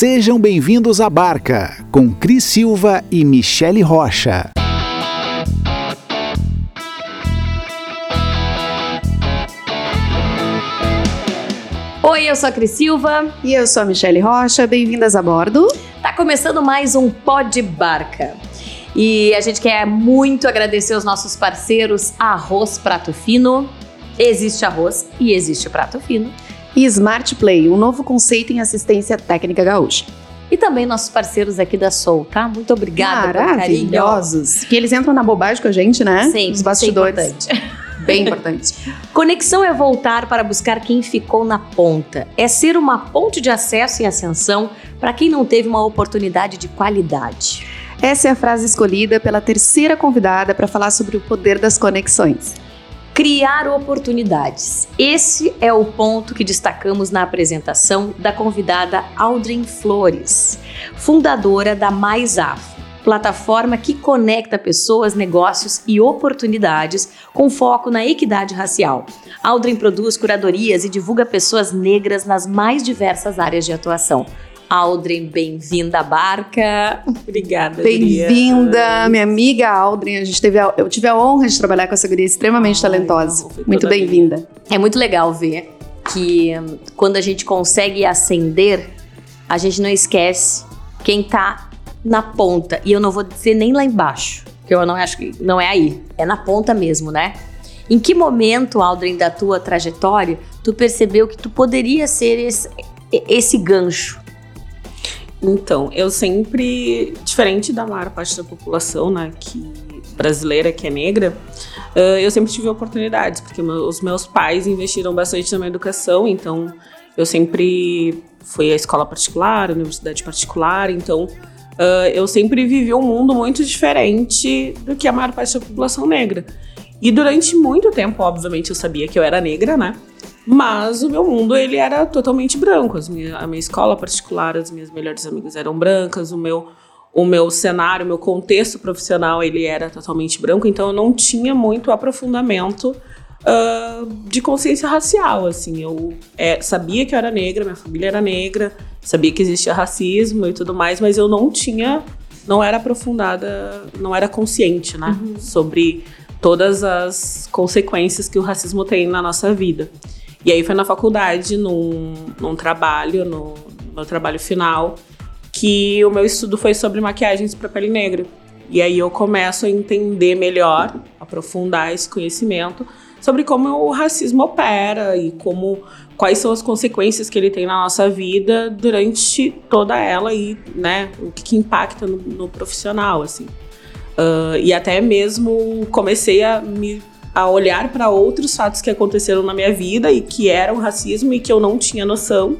Sejam bem-vindos à Barca, com Cris Silva e Michele Rocha. Oi, eu sou a Cris Silva. E eu sou a Michele Rocha. Bem-vindas a bordo. Tá começando mais um Pod Barca. E a gente quer muito agradecer os nossos parceiros Arroz Prato Fino. Existe arroz e existe prato fino. E Smart Play, um novo conceito em assistência técnica gaúcha. E também nossos parceiros aqui da Soul, tá? Muito obrigada Maravilhosos. Que eles entram na bobagem com a gente, né? Sim, Os bastidores. É importante. Bem importante. Conexão é voltar para buscar quem ficou na ponta. É ser uma ponte de acesso e ascensão para quem não teve uma oportunidade de qualidade. Essa é a frase escolhida pela terceira convidada para falar sobre o poder das conexões. Criar oportunidades. Esse é o ponto que destacamos na apresentação da convidada Aldrin Flores, fundadora da Mais Afro, plataforma que conecta pessoas, negócios e oportunidades com foco na equidade racial. Aldrin produz curadorias e divulga pessoas negras nas mais diversas áreas de atuação. Aldrin, bem-vinda à barca. Obrigada, Bem-vinda, minha amiga Aldrin. A gente teve a, eu tive a honra de trabalhar com essa guria extremamente Ai, talentosa. Não, muito bem-vinda. É muito legal ver que hum, quando a gente consegue ascender, a gente não esquece quem tá na ponta. E eu não vou dizer nem lá embaixo, que eu não acho que não é aí. É na ponta mesmo, né? Em que momento, Aldrin, da tua trajetória, tu percebeu que tu poderia ser esse, esse gancho então, eu sempre, diferente da maior parte da população, né, que brasileira que é negra, uh, eu sempre tive oportunidades, porque os meus pais investiram bastante na minha educação, então eu sempre fui à escola particular, à universidade particular, então uh, eu sempre vivi um mundo muito diferente do que a maior parte da população negra. E durante muito tempo, obviamente, eu sabia que eu era negra, né? Mas o meu mundo, ele era totalmente branco. Minha, a minha escola particular, as minhas melhores amigas eram brancas, o meu, o meu cenário, o meu contexto profissional, ele era totalmente branco. Então, eu não tinha muito aprofundamento uh, de consciência racial, assim. Eu é, sabia que eu era negra, minha família era negra, sabia que existia racismo e tudo mais, mas eu não tinha... Não era aprofundada, não era consciente, né? Uhum. Sobre todas as consequências que o racismo tem na nossa vida. E aí foi na faculdade, num, num trabalho, no meu trabalho final, que o meu estudo foi sobre maquiagens para pele negra. E aí eu começo a entender melhor, aprofundar esse conhecimento sobre como o racismo opera e como quais são as consequências que ele tem na nossa vida durante toda ela e né, o que, que impacta no, no, profissional assim. Uh, e até mesmo comecei a me a olhar para outros fatos que aconteceram na minha vida e que eram racismo e que eu não tinha noção,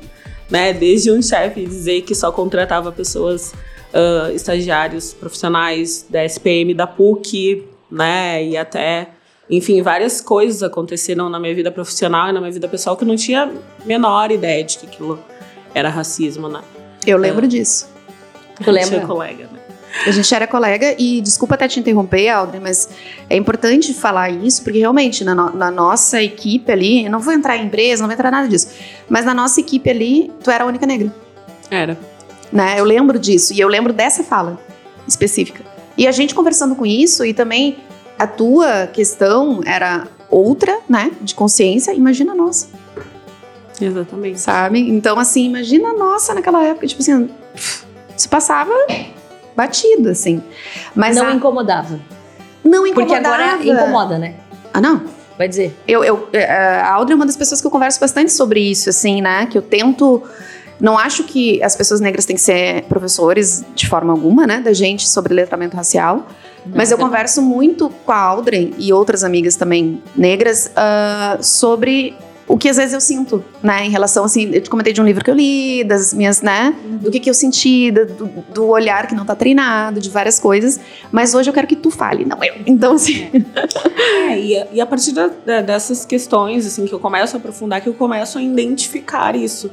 né? Desde um chefe dizer que só contratava pessoas, uh, estagiários profissionais da SPM, da PUC, né? E até, enfim, várias coisas aconteceram na minha vida profissional e na minha vida pessoal que eu não tinha menor ideia de que aquilo era racismo, né? Eu lembro uh, disso. Tu lembra? colega, né? A gente era colega e desculpa até te interromper, Aldrin, mas é importante falar isso, porque realmente na, no, na, nossa equipe ali, eu não vou entrar em empresa, não vou entrar nada disso, mas na nossa equipe ali, tu era a única negra. Era. Né? Eu lembro disso e eu lembro dessa fala específica. E a gente conversando com isso e também a tua questão era outra, né, de consciência, imagina a nossa. Exatamente. Sabe? Então, assim, imagina a nossa naquela época, tipo assim, se passava batido, assim. Mas não a... incomodava. Não incomodava. Porque agora incomoda, né? Ah, não? Vai dizer. Eu, eu, é, a Audrey é uma das pessoas que eu converso bastante sobre isso, assim, né? Que eu tento. Não acho que as pessoas negras têm que ser professores de forma alguma, né? Da gente sobre letramento racial. Não, mas eu não. converso muito com a Audrey e outras amigas também negras uh, sobre o que às vezes eu sinto, né? Em relação, assim, eu te comentei de um livro que eu li, das minhas, né? Do que, que eu senti, do, do olhar que não tá treinado, de várias coisas. Mas hoje eu quero que tu fale, não eu. Então, assim. É, e, a, e a partir da, da, dessas questões, assim, que eu começo a aprofundar, que eu começo a identificar isso.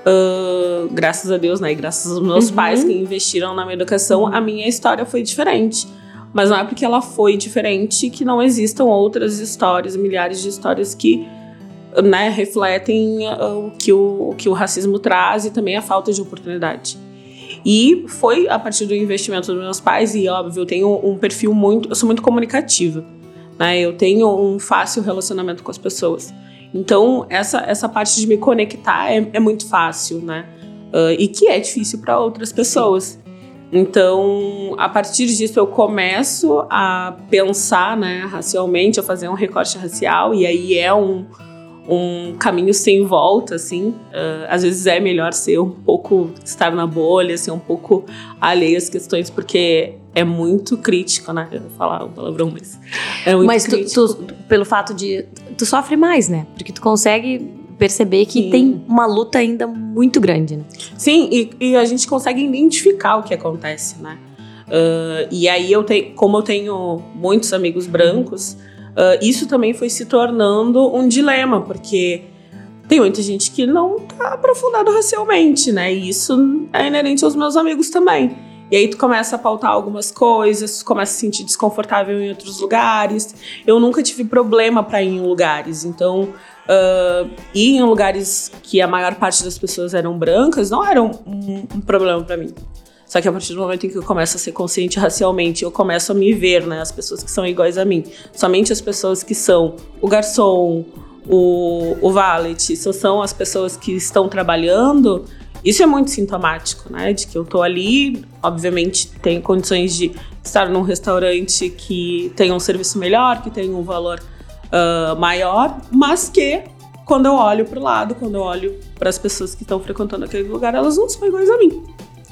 Uh, graças a Deus, né? E graças aos meus uhum. pais que investiram na minha educação, uhum. a minha história foi diferente. Mas não é porque ela foi diferente que não existam outras histórias, milhares de histórias que né, refletem uh, o, que o, o que o racismo traz e também a falta de oportunidade. E foi a partir do investimento dos meus pais, e óbvio, eu tenho um perfil muito. Eu sou muito comunicativa, né? Eu tenho um fácil relacionamento com as pessoas. Então, essa, essa parte de me conectar é, é muito fácil, né? Uh, e que é difícil para outras pessoas. Então, a partir disso, eu começo a pensar né, racialmente, a fazer um recorte racial, e aí é um, um caminho sem volta, assim. Uh, às vezes é melhor ser um pouco, estar na bolha, ser um pouco alheio às questões, porque é muito crítico, né? Eu vou falar um palavrão, mas é muito mas crítico. tu, tu, pelo fato de... Tu sofre mais, né? Porque tu consegue perceber que Sim. tem uma luta ainda muito grande, né? Sim, e, e a gente consegue identificar o que acontece, né? Uh, e aí eu tenho, como eu tenho muitos amigos brancos, Uh, isso também foi se tornando um dilema, porque tem muita gente que não tá aprofundado racialmente, né? E isso é inerente aos meus amigos também. E aí tu começa a pautar algumas coisas, tu começa a se sentir desconfortável em outros lugares. Eu nunca tive problema para ir em lugares, então uh, ir em lugares que a maior parte das pessoas eram brancas não era um, um, problema para mim. Só que a partir do momento em que eu começo a ser consciente racialmente, eu começo a me ver, né? As pessoas que são iguais a mim. Somente as pessoas que são o garçom, o, o valet, só são as pessoas que estão trabalhando. Isso é muito sintomático, né? De que eu tô ali, obviamente, tenho condições de estar num restaurante que tem um serviço melhor, que tem um valor uh, maior, mas que quando eu olho para o lado, quando eu olho para as pessoas que estão frequentando aquele lugar, elas não são iguais a mim,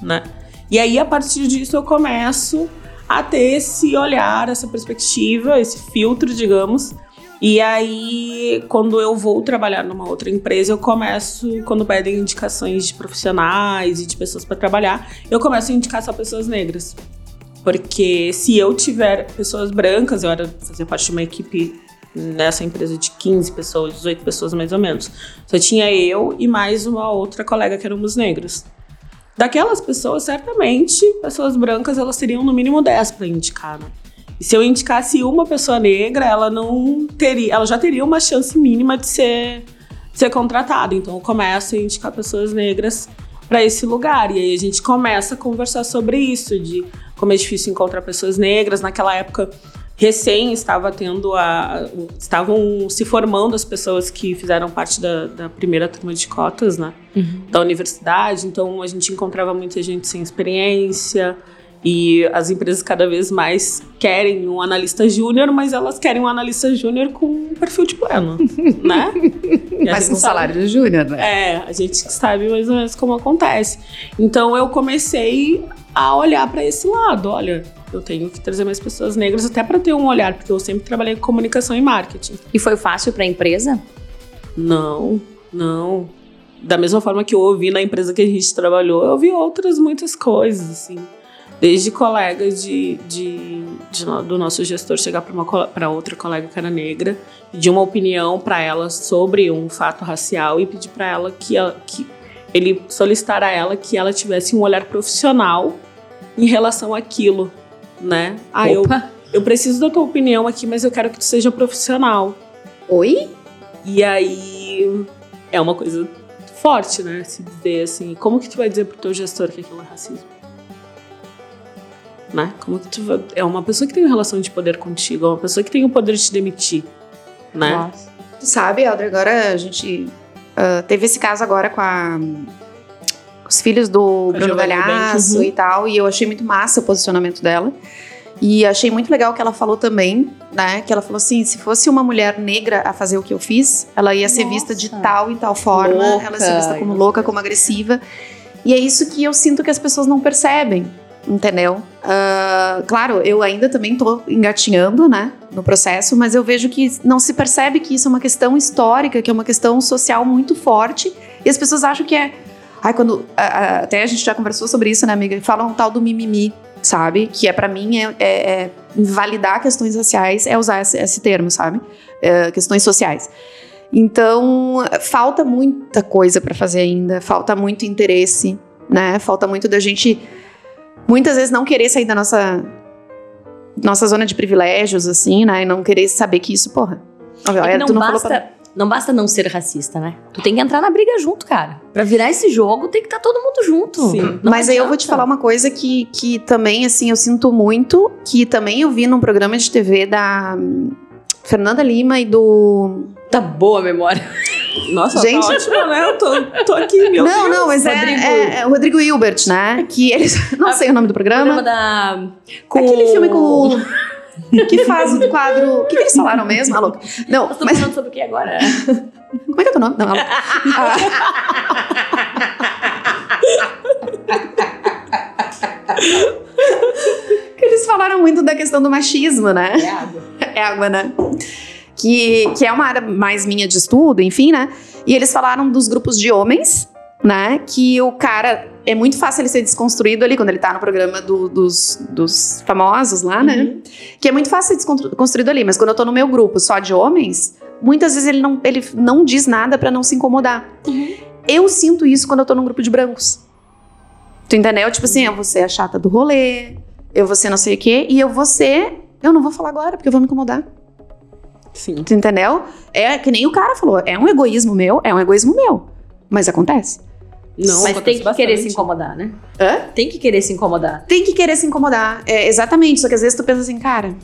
né? E aí, a partir disso, eu começo a ter esse olhar, essa perspectiva, esse filtro, digamos. E aí, quando eu vou trabalhar numa outra empresa, eu começo, quando pedem indicações de profissionais e de pessoas para trabalhar, eu começo a indicar só pessoas negras. Porque se eu tiver pessoas brancas, eu era fazer parte de uma equipe nessa empresa de 15 pessoas, 18 pessoas mais ou menos. Só tinha eu e mais uma outra colega que éramos negros. Daquelas pessoas, certamente, pessoas brancas, elas teriam no mínimo 10 para indicar, né? E se eu indicasse uma pessoa negra, ela não teria, ela já teria uma chance mínima de ser, de ser contratada. Então eu começo a indicar pessoas negras para esse lugar. E aí a gente começa a conversar sobre isso, de como é difícil encontrar pessoas negras. Naquela época, recém estava tendo a. estavam se formando as pessoas que fizeram parte da, da primeira turma de cotas, né? Uhum. Da universidade. Então a gente encontrava muita gente sem experiência. E as empresas cada vez mais querem um analista júnior, mas elas querem um analista júnior com um perfil de pleno, né? mas com salário de júnior, né? É, a gente sabe mais ou menos como acontece. Então eu comecei a olhar para esse lado. Olha, eu tenho que trazer mais pessoas negras até para ter um olhar, porque eu sempre trabalhei com comunicação e marketing. E foi fácil para a empresa? Não, não. Da mesma forma que eu ouvi na empresa que a gente trabalhou, eu ouvi outras muitas coisas, assim. Desde colegas de, de, de do nosso gestor chegar para outra colega que era negra, pedir uma opinião para ela sobre um fato racial e pedir para ela que, ela, que ele solicitar a ela que ela tivesse um olhar profissional em relação àquilo né? Ah, eu, eu preciso da tua opinião aqui, mas eu quero que tu seja profissional. Oi? E aí é uma coisa forte, né? Se dizer assim, como que tu vai dizer pro teu gestor que aquilo é racismo? Né? Como que tu vai... É uma pessoa que tem uma relação de poder contigo, é uma pessoa que tem o poder de te demitir, né? Nossa. Tu sabe, Alder, agora a gente uh, teve esse caso agora com a os filhos do Bruno Galhaço uhum. e tal, e eu achei muito massa o posicionamento dela. E achei muito legal o que ela falou também, né? Que ela falou assim: se fosse uma mulher negra a fazer o que eu fiz, ela ia ser Nossa. vista de tal e tal forma, louca. ela ia ser vista como louca, como agressiva. E é isso que eu sinto que as pessoas não percebem, entendeu? Uh, claro, eu ainda também tô engatinhando, né, no processo, mas eu vejo que não se percebe que isso é uma questão histórica, que é uma questão social muito forte, e as pessoas acham que é Ai, quando. A, a, até a gente já conversou sobre isso, né, amiga? Fala um tal do mimimi, sabe? Que é para mim é, é, é, validar questões raciais, é usar esse, esse termo, sabe? É, questões sociais. Então, falta muita coisa para fazer ainda, falta muito interesse, né? Falta muito da gente muitas vezes não querer sair da nossa nossa zona de privilégios assim, né? E não querer saber que isso, porra. Olha, é não tu não basta não basta não ser racista, né? Tu tem que entrar na briga junto, cara. Pra virar esse jogo, tem que estar todo mundo junto. Sim. Não Mas aí eu vou adianta. te falar uma coisa que, que também, assim, eu sinto muito, que também eu vi num programa de TV da hum, Fernanda Lima e do. Tá boa a memória. Nossa, Gente. tá ótimo, né? Eu tô, tô aqui, meu não, Deus. não, mas é, Rodrigo. é, é o Rodrigo Hilbert, né? Que eles. Não sei o nome do Programa programa. da. Com... Aquele filme com o. Que faz o quadro. O que, que eles falaram mesmo? Alô? Não, Nós mas falando sobre o que agora? como é que é o teu nome? Não, que eles falaram muito da questão do machismo, né? É água. É água, né? Que, que é uma área mais minha de estudo, enfim, né? E eles falaram dos grupos de homens, né? Que o cara. É muito fácil ele ser desconstruído ali quando ele tá no programa do- dos, dos famosos lá, né? Que é muito fácil ser desconstruído ali. Mas quando eu tô no meu grupo só de homens, muitas vezes ele não, ele não diz nada pra não se incomodar. Eu sinto isso quando eu tô num grupo de brancos. Tu entendeu? Tipo assim, eu vou ser a chata do rolê, eu vou ser não sei o quê, e eu vou ser. Eu não vou falar agora, porque eu vou me incomodar. Sim. Tu entendeu? É que nem o cara falou, é um egoísmo meu, é um egoísmo meu. Mas acontece. Não, Mas tem que querer se bastante. incomodar, né? Hã? Tem que querer se incomodar. Tem que querer se incomodar. É, exatamente. Só que às vezes tu pensa assim, cara,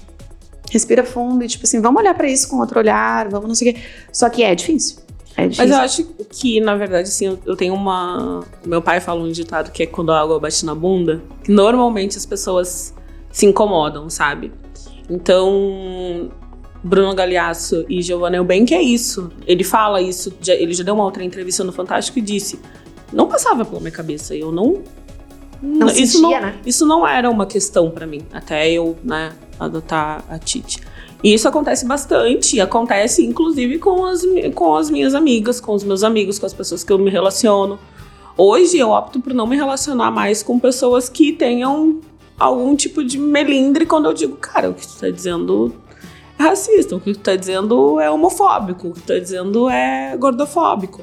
respira fundo e tipo assim, vamos olhar pra isso com outro olhar, vamos não sei o quê. Só que é difícil. É difícil. Mas eu acho que, na verdade, assim, eu, eu tenho uma. Meu pai fala um ditado que é quando a água bate na bunda, que normalmente as pessoas se incomodam, sabe? Então, Bruno Galeasso e Giovanna Eubank é isso. Ele fala isso, ele já deu uma outra entrevista no Fantástico e disse: não passava pela minha cabeça, eu não. não isso sentia, não, né? isso não era uma questão pra mim, até eu, né, adotar a Titi. E isso acontece bastante, acontece inclusive com as, com as minhas amigas, com os meus amigos, com as pessoas que eu me relaciono. Hoje eu opto por não me relacionar mais com pessoas que tenham algum tipo de melindre quando eu digo, cara, o que tu tá dizendo é racista, o que tu tá dizendo é homofóbico, o que tu tá dizendo é gordofóbico.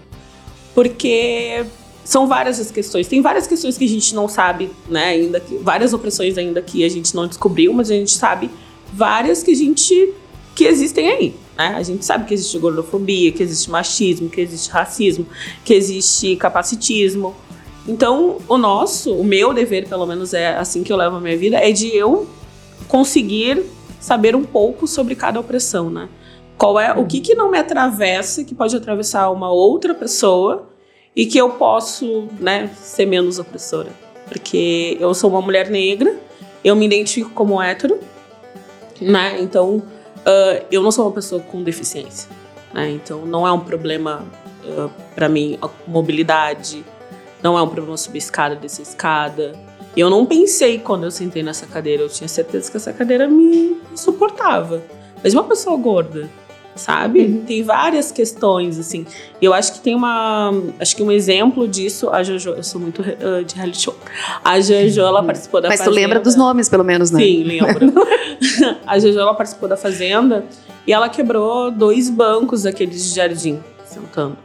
Porque são várias as questões. Tem várias questões que a gente não sabe, né? Ainda que, várias opressões ainda que a gente não descobriu, mas a gente sabe várias que a gente que existem aí. Né? A gente sabe que existe gordofobia, que existe machismo, que existe racismo, que existe capacitismo. Então, o nosso, o meu dever, pelo menos é assim que eu levo a minha vida, é de eu conseguir saber um pouco sobre cada opressão, né? Qual é o que que não me atravessa, que pode atravessar uma outra pessoa e que eu posso, né, ser menos opressora. Porque eu sou uma mulher negra, eu me identifico como hétero, né? Então, ah, eu não sou uma pessoa com deficiência, né? Então, não é um problema ah, pra mim a mobilidade, não é um problema subir escada, descer escada. Eu não pensei quando eu sentei nessa cadeira, eu tinha certeza que essa cadeira me suportava. Mas uma pessoa gorda, sabe? Tem várias questões, assim. E eu acho que tem uma. Acho que um exemplo disso, a Jojo. Eu sou muito uh, de reality show. A Jojo, ela participou da Mas tu Fazenda. lembra dos nomes, pelo menos, né? Sim, lembro. a Jojo, ela participou da Fazenda e ela quebrou dois bancos daqueles de jardim, sentando.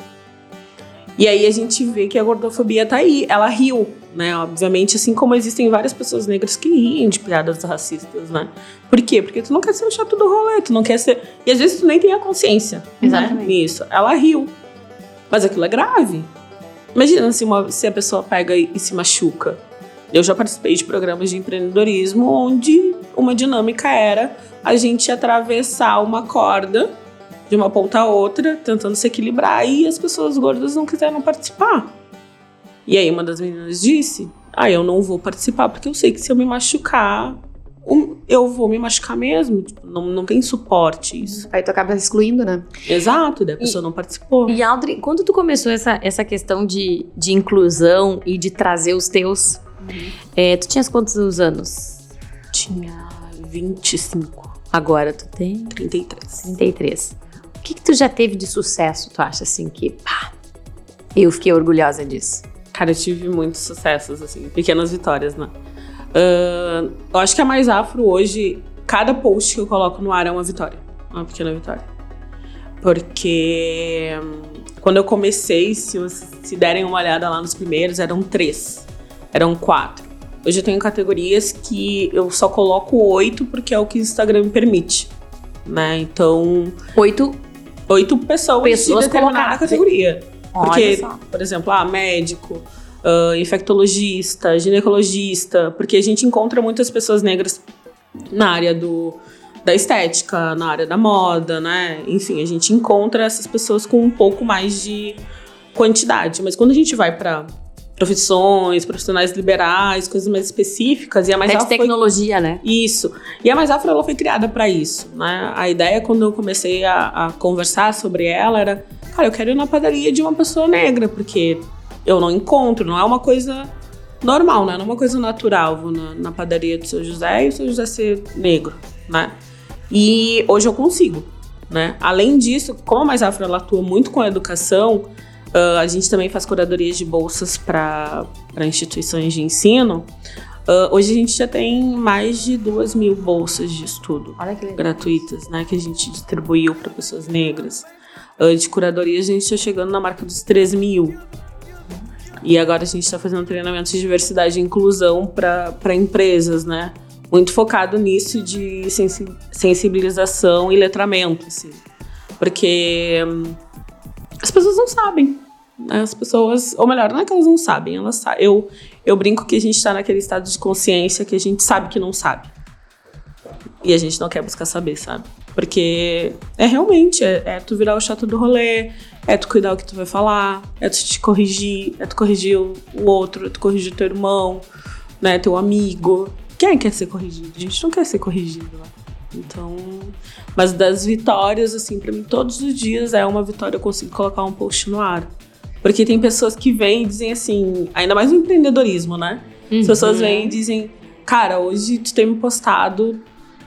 E aí a gente vê que a gordofobia tá aí. Ela riu, né? Obviamente, assim como existem várias pessoas negras que riem de piadas racistas, né? Por quê? Porque tu não quer ser o chato do rolê, tu não quer ser. E às vezes tu nem tem a consciência né, Exatamente. nisso. Ela riu. Mas aquilo é grave. Imagina se, uma- se a pessoa pega e, e se machuca. Eu já participei de programas de empreendedorismo onde uma dinâmica era a gente atravessar uma corda de uma ponta a outra, tentando se equilibrar, e as pessoas gordas não quiseram participar. E aí uma das meninas disse: Ah, eu não vou participar, porque eu sei que se eu me machucar, eu vou me machucar mesmo. Tipo, não, não tem suporte isso. Aí tu acaba excluindo, né? Exato, daí a pessoa não participou. E Aldrin, quando tu começou essa, essa questão de, de inclusão e de trazer os teus, é, tu tinhas quantos anos? Tinha 25, Agora tu tem 33. 33. O que, que tu já teve de sucesso, tu acha assim que, pá, eu fiquei orgulhosa disso? Cara, eu tive muitos sucessos, assim, pequenas vitórias, né? Ahn, eu acho que a Mais Afro hoje, cada post que eu coloco no ar é uma vitória. Uma pequena vitória. Porque quando eu comecei, se, vocês se derem uma olhada lá nos primeiros, eram três. Eram quatro. Hoje eu tenho categorias que eu só coloco oito porque é o que o Instagram me permite. Né? Então, Oito oito pessoas, Pessoas de determinada categoria. Porque, por exemplo, ah, médico, ah, infectologista, ginecologista, porque a gente encontra muitas pessoas negras na área do, da estética, na área da moda, né? Enfim, a gente encontra essas pessoas com um pouco mais de quantidade. Mas quando a gente vai para profissões, profissionais liberais, coisas mais específicas, e a mais Até de Afro foi tecnologia, né? isso. E a Mais Afro ela foi criada para isso, né? A ideia quando eu comecei a, a conversar sobre ela era, cara, eu quero ir na padaria de uma pessoa negra, porque eu não encontro, não é uma coisa normal, né? Não é uma coisa natural. Vou na, na padaria do seu José e o seu José ser negro, né? E hoje eu consigo, né? Além disso, como a Mais Afro ela atua muito com a educação, ah, a gente também faz curadorias de bolsas para instituições de ensino. Ah, hoje a gente já tem mais de duas mil bolsas de estudo gratuitas, né? Que a gente distribuiu para pessoas negras. Ah, de curadoria a gente está chegando na marca dos 3 mil. E agora a gente está fazendo treinamentos de diversidade e inclusão para empresas, né? Muito focado nisso de sensi- sensibilização e letramento, assim. Porque hum, as pessoas não sabem. As pessoas, ou melhor, não é que elas não sabem, elas sa eu, eu brinco que a gente está naquele estado de consciência que a gente sabe que não sabe. E a gente não quer buscar saber, sabe? Porque é realmente, é, é tu virar o chato do rolê, é tu cuidar o que tu vai falar, é tu te corrigir, é tu corrigir o, outro, é tu corrigir teu irmão, né, teu amigo. Quem quer ser corrigido? A gente não quer ser corrigido, né? Então, mas das vitórias, assim, pra mim, todos os dias é uma vitória eu consigo colocar um post no ar. Porque tem pessoas que vêm e dizem assim, ainda mais no empreendedorismo, né? As pessoas vêm e dizem, cara, hoje tu tem me postado,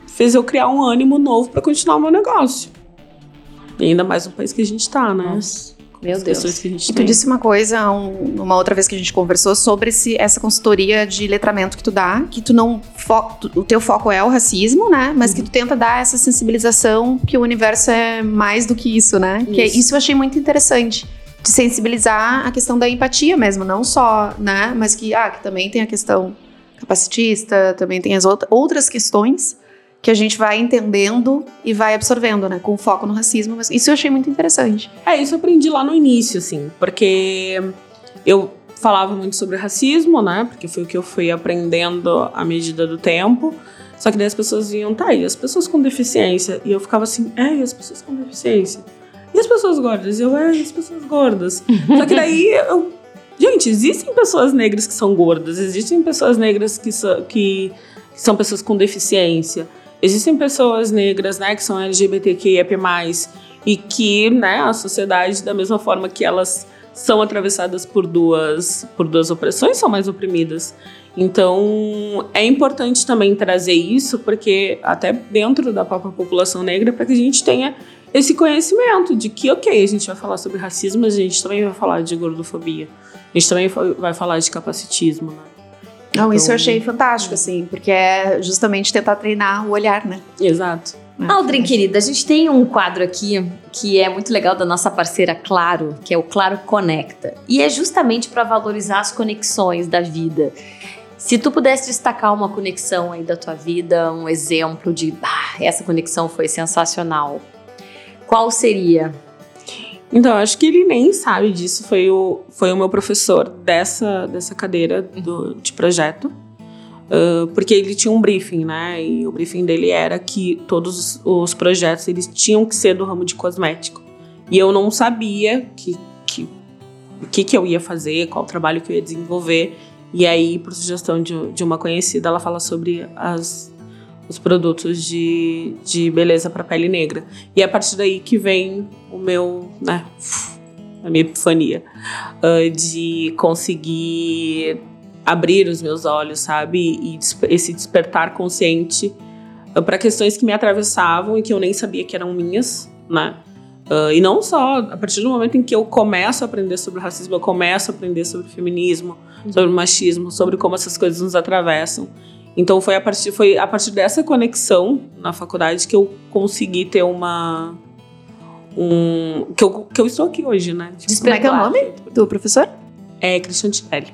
fez eu criar um ânimo novo pra continuar o meu negócio. E ainda mais no país que a gente tá, né? Nossa, meu Deus. que E tu tem. disse uma coisa, um- uma outra vez que a gente conversou sobre esse- essa consultoria de letramento que tu dá, que tu não tu- o teu foco é o racismo, né? Mas que tu tenta dar essa sensibilização que o universo é mais do que isso, né? Que é- Isso. isso eu achei muito interessante. De sensibilizar a questão da empatia mesmo, não só, né? Mas que, ah, que também tem a questão capacitista, também tem as outra- outras questões que a gente vai entendendo e vai absorvendo, né? Com foco no racismo. Mas isso eu achei muito interessante. É, isso eu aprendi lá no início, assim, porque eu falava muito sobre racismo, né? Porque foi o que eu fui aprendendo à medida do tempo. Só que daí as pessoas vinham, tá, e as pessoas com deficiência? E eu ficava assim, é, e as pessoas com deficiência? E as pessoas gordas? Eu, é, as pessoas gordas? Só que daí eu. Gente, existem pessoas negras que são gordas, existem pessoas negras que, são- que, que são pessoas com deficiência, existem pessoas negras, né, que são LGBTQIAP+, e que, né, a sociedade, da mesma forma que elas são atravessadas por duas, por duas opressões, são mais oprimidas. Então, é importante também trazer isso, porque até dentro da própria população negra, para que a gente tenha esse conhecimento de que, ok, a gente vai falar sobre racismo, mas a gente também vai falar de gordofobia. A gente também vai falar de capacitismo, né? Não, isso eu Então- achei fantástico, assim, porque é justamente tentar treinar o olhar, né? Exato. Aldrin, querida, a gente tem um quadro aqui que é muito legal da nossa parceira Claro, que é o Claro Conecta. E é justamente para valorizar as conexões da vida. Se tu pudesse destacar uma conexão aí da tua vida, um exemplo de ah, essa conexão foi sensacional, qual seria? Então, acho que ele nem sabe disso. Foi o, foi o meu professor dessa, dessa cadeira do, de projeto. Ah, porque ele tinha um briefing, né? E o briefing dele era que todos os, os projetos eles tinham que ser do ramo de cosmético. E eu não sabia que, que, o que, que eu ia fazer, qual trabalho que eu ia desenvolver. E aí, por sugestão de, de uma conhecida, ela fala sobre as, os produtos de, de beleza para pele negra. E é a partir daí que vem o meu, né, a minha epifania ah, de conseguir abrir os meus olhos, sabe? E esse despertar consciente para questões que me atravessavam e que eu nem sabia que eram minhas, né? Ah, e não só, a partir do momento em que eu começo a aprender sobre racismo, eu começo a aprender sobre feminismo, sobre machismo, sobre como essas coisas nos atravessam. Então foi a partir, foi a partir dessa conexão na faculdade que eu consegui ter uma. Um, que, eu, que eu estou aqui hoje, né? Tipo, Como é que é o nome do professor? É Christian Tirelli.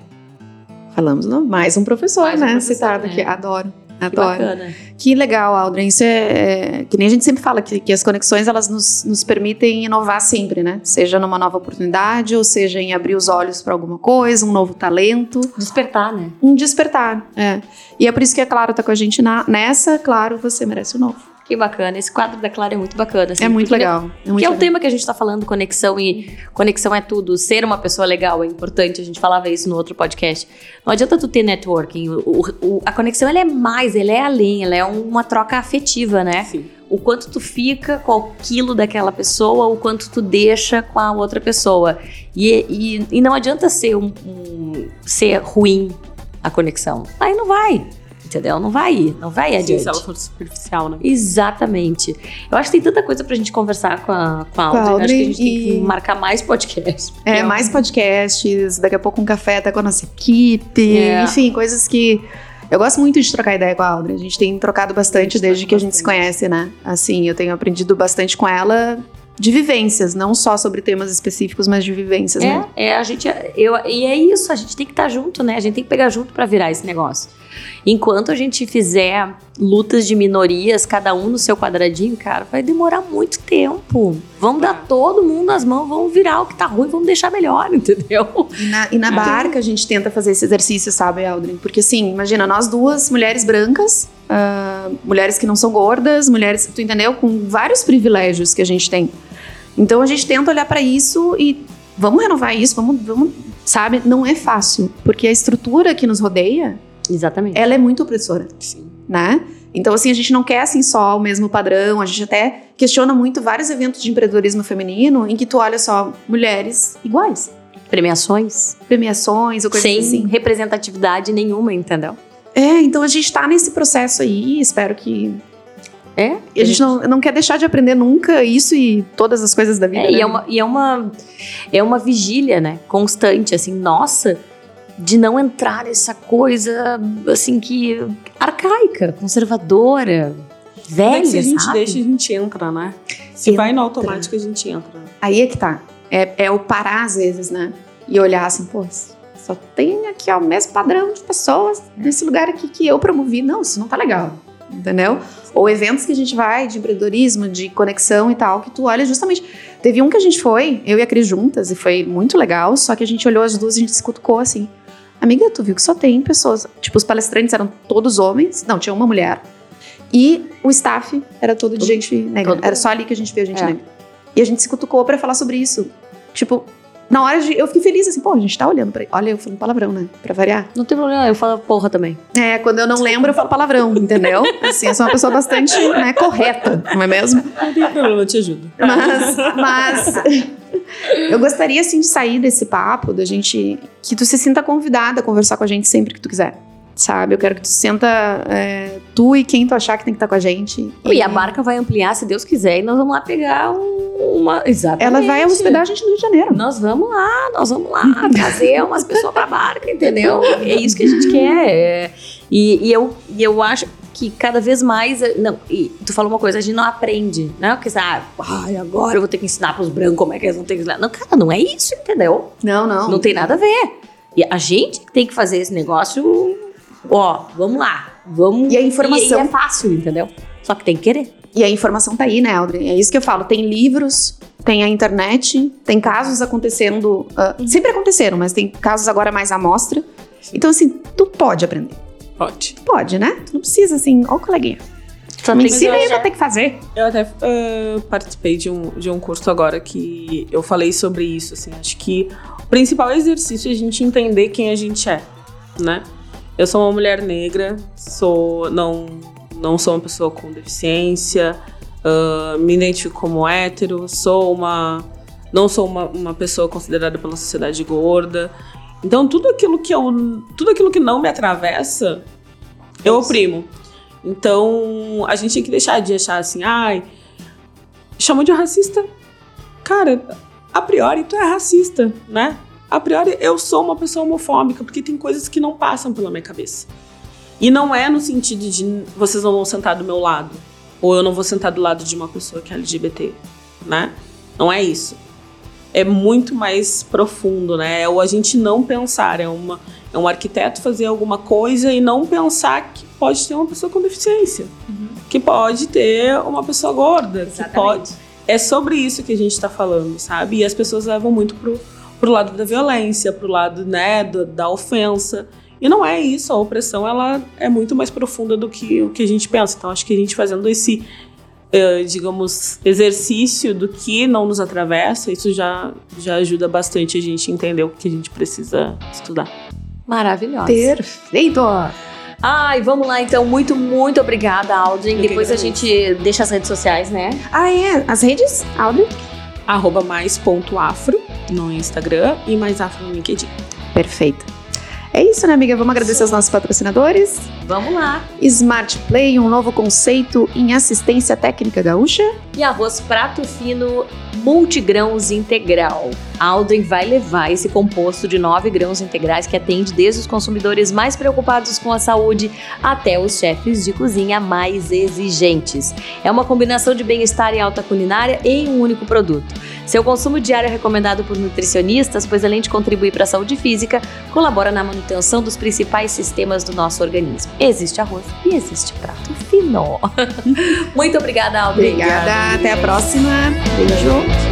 Falamos, não? Mais um professor, Mais um né? professor, Citado né? aqui. Adoro. Adoro. Que bacana. Que legal, Aldrin. Isso é, é, que nem a gente sempre fala que, que as conexões elas nos, nos, permitem inovar sempre, né? Seja numa nova oportunidade ou seja em abrir os olhos para alguma coisa, um novo talento. Despertar, né? Um despertar, é. E é por isso que a Clara tá com a gente na, nessa. Claro, você merece o um novo. Que bacana. Esse quadro da Clara é muito bacana. Assim, é muito legal. É muito que é o tema que a gente está falando, conexão e conexão é tudo. Ser uma pessoa legal é importante. A gente falava isso no outro podcast. Não adianta tu ter networking. O, o, a conexão ela é mais, ela é além, ela é uma troca afetiva, né? Sim. O quanto tu fica com aquilo daquela pessoa, o quanto tu deixa com a outra pessoa. E, e, e não adianta ser um, um ser ruim a conexão. Aí não vai entendeu? Não vai ir, não vai ir adiante. Sim, se ela for superficial, né? Exatamente. Eu acho que tem tanta coisa pra gente conversar com a, com a Audrey. Audrey acho que a gente e... tem que marcar mais podcasts. É, é, mais podcasts, daqui a pouco um café até com a nossa equipe, é. enfim, coisas que... Eu gosto muito de trocar ideia com a Audrey. A gente tem trocado bastante desde que a gente se conhece, né? Assim, eu tenho aprendido bastante com ela de vivências, não só sobre temas específicos, mas de vivências, é, né? É, a gente, eu, e é isso, a gente tem que estar tá junto, né? A gente tem que pegar junto para virar esse negócio. Enquanto a gente fizer lutas de minorias, cada um no seu quadradinho, cara, vai demorar muito tempo. Vamos dar todo mundo as mãos, vamos virar o que tá ruim, vamos deixar melhor, entendeu? E na, e na barca a gente tenta fazer esse exercício, sabe, Aldrin? Porque assim, imagina, nós duas mulheres brancas, uh, mulheres que não são gordas, mulheres, tu entendeu? Com vários privilégios que a gente tem. Então a gente tenta olhar para isso e vamos renovar isso, vamos, vamos, sabe? Não é fácil, porque a estrutura que nos rodeia Exatamente. Ela é muito opressora. Sim. Né? Então, assim, a gente não quer, assim, só o mesmo padrão. A gente até questiona muito vários eventos de empreendedorismo feminino em que tu olha só mulheres iguais. Premiações. Premiações ou coisas Sem assim. representatividade nenhuma, entendeu? É, então a gente tá nesse processo aí. Espero que é? E a gente não, não quer deixar de aprender nunca isso e todas as coisas da vida. É, né? e, é uma, e é uma é uma vigília, né? Constante, assim, nossa, de não entrar nessa coisa assim que arcaica, conservadora, velha, Mas se a gente sabe? deixa, a gente entra, né? Se entra. vai no automático, a gente entra. Aí é que tá. É, é o parar às vezes, né? E olhar assim, pô, só tem aqui ó, o mesmo padrão de pessoas nesse lugar aqui que eu promovi. Não, isso não tá legal. Entendeu? Ou eventos que a gente vai de empreendedorismo, de conexão e tal, que tu olha justamente. Teve um que a gente foi, eu e a Cris juntas, e foi muito legal, só que a gente olhou as duas e a gente se cutucou assim. Amiga, tu viu que só tem pessoas. Tipo, os palestrantes eram todos homens. Não, tinha uma mulher. E o staff era todo de gente negra. Era só ali que a gente viu gente é. negra. E a gente se cutucou para falar sobre isso. Tipo, na hora de. Eu fiquei feliz assim, pô, a gente tá olhando pra. Olha, eu falo palavrão, né? Pra variar. Não tem problema, eu falo porra também. É, quando eu não lembro, eu falo palavrão, entendeu? Assim, eu sou uma pessoa bastante né, correta, não é mesmo? Não tem problema, eu te ajudo. Mas. mas eu gostaria, assim, de sair desse papo, da gente. Que tu se sinta convidada a conversar com a gente sempre que tu quiser. Sabe? Eu quero que tu senta é, tu e quem tu achar que tem que estar tá com a gente. E, e, a barca vai ampliar, se Deus quiser, e nós vamos lá pegar uma. Exatamente. Ela vai hospedar a gente no Rio de Janeiro. Nós vamos lá, nós vamos lá trazer umas pessoas pra barca, entendeu? É isso que a gente quer. É. E, e, eu, e eu acho que cada vez mais. Não, e tu falou uma coisa, a gente não aprende, né? Porque ah, ai, agora eu vou ter que ensinar pros brancos como é que eles vão ter que ensinar. Não, cara, não é isso, entendeu? Não, não. Não tem nada a ver. E a gente tem que fazer esse negócio. Ó, vamos lá. Vamos. E a informação. E, e é fácil, entendeu? Só que tem que querer. E a informação tá aí, né, Audrey? É isso que eu falo. Tem livros, tem a internet, tem casos acontecendo. Uh, sempre aconteceram, mas tem casos agora mais à mostra. Então, assim, tu pode aprender. Pode. Pode, né? Tu não precisa, assim, ó, coleguinha. Só me ensina aí, vai ter que fazer. Eu até uh, participei de um, de um curso agora que eu falei sobre isso, assim. Acho que o principal exercício é a gente entender quem a gente é, né? Eu sou uma mulher negra, sou não não sou uma pessoa com deficiência, uh, me identifico como hétero, sou uma não sou uma, uma pessoa considerada pela sociedade gorda. Então tudo aquilo que eu tudo aquilo que não me atravessa, eu oprimo. Então a gente tem que deixar de achar assim, ai, chamou de racista. Cara, a priori tu é racista, né? A priori eu sou uma pessoa homofóbica porque tem coisas que não passam pela minha cabeça. E não é no sentido de vocês não vão sentar do meu lado ou eu não vou sentar do lado de uma pessoa que é LGBT, né? Não é isso é muito mais profundo, né? É o a gente não pensar, é, uma, é um arquiteto fazer alguma coisa e não pensar que pode ter uma pessoa com deficiência, uhum. que pode ter uma pessoa gorda, Exatamente. que pode. É sobre isso que a gente está falando, sabe? E as pessoas levam muito pro, pro lado da violência, pro lado, né, do, da ofensa. E não é isso, a opressão ela é muito mais profunda do que o que a gente pensa. Então acho que a gente fazendo esse Uh, digamos, exercício do que não nos atravessa, isso já, já ajuda bastante a gente entender o que a gente precisa estudar. Maravilhosa. Perfeito! Ai, vamos lá então. Muito, muito obrigada, Aldrin. Depois a gente deixa as redes sociais, né? Ah, é. As redes, Aldrin? Arroba mais ponto afro no Instagram e mais afro no LinkedIn. Perfeito. É isso, né, amiga? Vamos agradecer aos nossos patrocinadores. Vamos lá. Smart Play, um novo conceito em assistência técnica gaúcha. E arroz prato fino multigrãos integral. Alden vai levar esse composto de nove grãos integrais que atende desde os consumidores mais preocupados com a saúde até os chefes de cozinha mais exigentes. É uma combinação de bem-estar e alta culinária em um único produto. Seu consumo diário é recomendado por nutricionistas, pois além de contribuir para a saúde física, colabora na manutenção dos principais sistemas do nosso organismo. Existe arroz e existe prato fino. Muito obrigada, Alden. Obrigada, até a próxima. Beijo.